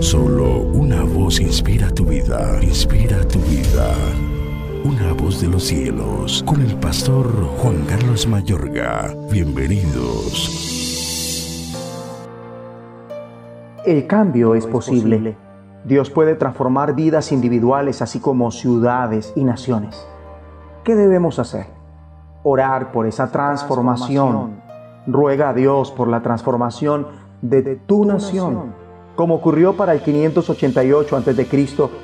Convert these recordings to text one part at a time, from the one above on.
Solo una voz inspira tu vida, inspira tu vida. Una voz de los cielos, con el pastor Juan Carlos Mayorga. Bienvenidos. El cambio es posible. Dios puede transformar vidas individuales así como ciudades y naciones. ¿Qué debemos hacer? Orar por esa transformación. Ruega a Dios por la transformación de tu nación como ocurrió para el 588 a.C.,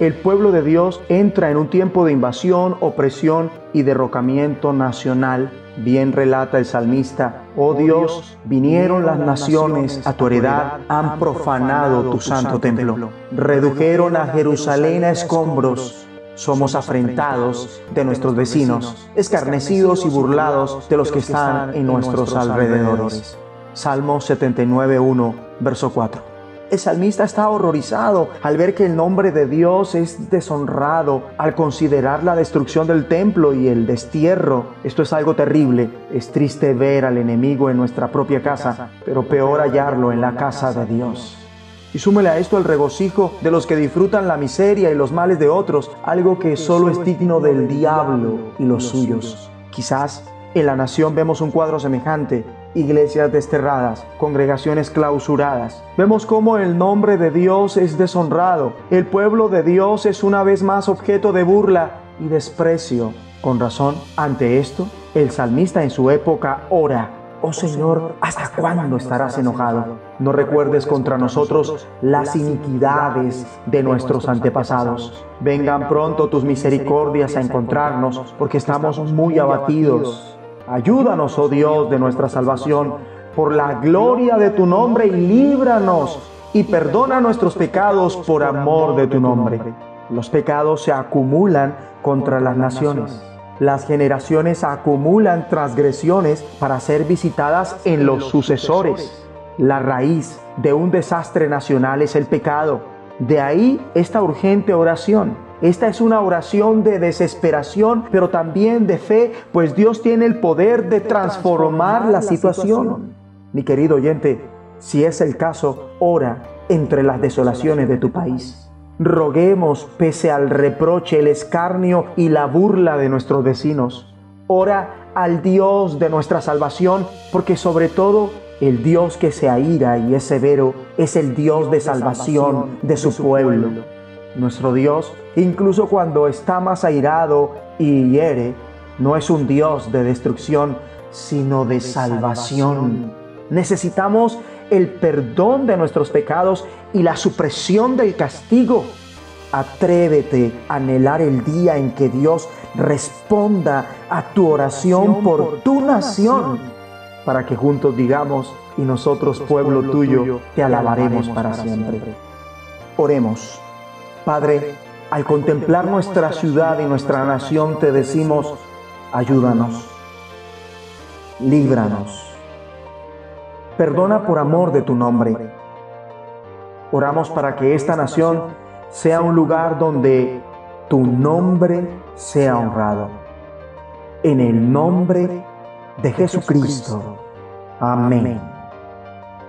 el pueblo de Dios entra en un tiempo de invasión, opresión y derrocamiento nacional. Bien relata el salmista, oh Dios, vinieron las naciones a tu heredad, han profanado tu santo templo, redujeron a Jerusalén a escombros, somos afrentados de nuestros vecinos, escarnecidos y burlados de los que están en nuestros alrededores. Salmo 79.1, verso 4. El salmista está horrorizado al ver que el nombre de Dios es deshonrado, al considerar la destrucción del templo y el destierro. Esto es algo terrible. Es triste ver al enemigo en nuestra propia casa, pero peor hallarlo en la casa de Dios. Y súmele a esto el regocijo de los que disfrutan la miseria y los males de otros, algo que solo es digno del diablo y los suyos. Quizás en la nación vemos un cuadro semejante iglesias desterradas, congregaciones clausuradas. Vemos cómo el nombre de Dios es deshonrado. El pueblo de Dios es una vez más objeto de burla y desprecio. Con razón, ante esto, el salmista en su época ora, Oh Señor, ¿hasta cuándo estarás enojado? No recuerdes contra nosotros las iniquidades de nuestros antepasados. Vengan pronto tus misericordias a encontrarnos, porque estamos muy abatidos. Ayúdanos, oh Dios, de nuestra salvación, por la gloria de tu nombre y líbranos y perdona nuestros pecados por amor de tu nombre. Los pecados se acumulan contra las naciones. Las generaciones acumulan transgresiones para ser visitadas en los sucesores. La raíz de un desastre nacional es el pecado. De ahí esta urgente oración esta es una oración de desesperación, pero también de fe, pues Dios tiene el poder de transformar la situación. Mi querido oyente, si es el caso, ora entre las desolaciones de tu país. Roguemos, pese al reproche, el escarnio y la burla de nuestros vecinos. Ora al Dios de nuestra salvación, porque sobre todo el Dios que se aira y es severo es el Dios de salvación de su pueblo. Nuestro Dios, incluso cuando está más airado y hiere, no es un Dios de destrucción, sino de salvación. Necesitamos el perdón de nuestros pecados y la supresión del castigo. Atrévete a anhelar el día en que Dios responda a tu oración por tu nación, para que juntos digamos, y nosotros pueblo tuyo, te alabaremos para siempre. Oremos. Padre, al contemplar nuestra ciudad y nuestra nación te decimos, ayúdanos, líbranos, perdona por amor de tu nombre. Oramos para que esta nación sea un lugar donde tu nombre sea honrado. En el nombre de Jesucristo. Amén.